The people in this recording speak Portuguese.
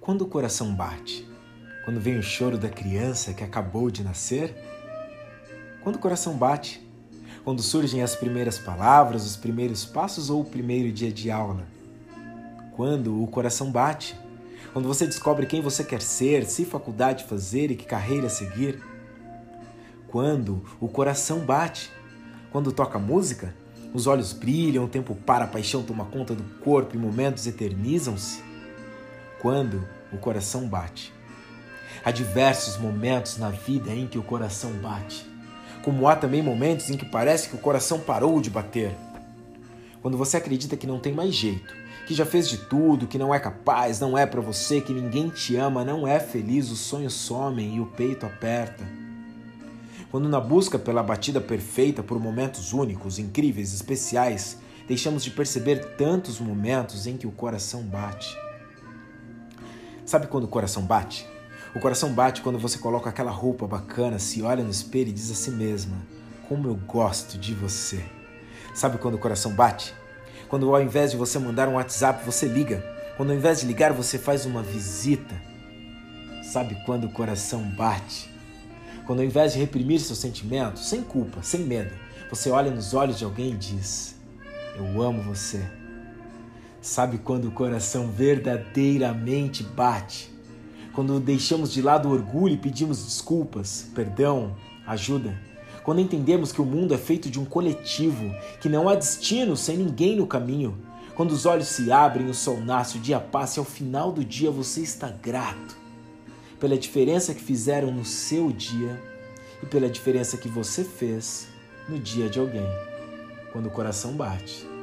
Quando o coração bate? Quando vem o choro da criança que acabou de nascer? Quando o coração bate? Quando surgem as primeiras palavras, os primeiros passos ou o primeiro dia de aula? Quando o coração bate? Quando você descobre quem você quer ser, se faculdade fazer e que carreira seguir? Quando o coração bate? Quando toca música? Os olhos brilham, o tempo para, a paixão toma conta do corpo e momentos eternizam-se? Quando o coração bate. Há diversos momentos na vida em que o coração bate, como há também momentos em que parece que o coração parou de bater. Quando você acredita que não tem mais jeito, que já fez de tudo, que não é capaz, não é para você, que ninguém te ama, não é feliz, os sonhos somem e o peito aperta. Quando na busca pela batida perfeita por momentos únicos, incríveis, especiais, deixamos de perceber tantos momentos em que o coração bate. Sabe quando o coração bate? O coração bate quando você coloca aquela roupa bacana, se olha no espelho e diz a si mesma: Como eu gosto de você. Sabe quando o coração bate? Quando ao invés de você mandar um WhatsApp, você liga. Quando ao invés de ligar, você faz uma visita. Sabe quando o coração bate? Quando ao invés de reprimir seus sentimentos, sem culpa, sem medo, você olha nos olhos de alguém e diz: Eu amo você. Sabe quando o coração verdadeiramente bate? Quando deixamos de lado o orgulho e pedimos desculpas, perdão, ajuda. Quando entendemos que o mundo é feito de um coletivo, que não há destino sem ninguém no caminho. Quando os olhos se abrem, o sol nasce, o dia passa e ao final do dia você está grato pela diferença que fizeram no seu dia e pela diferença que você fez no dia de alguém. Quando o coração bate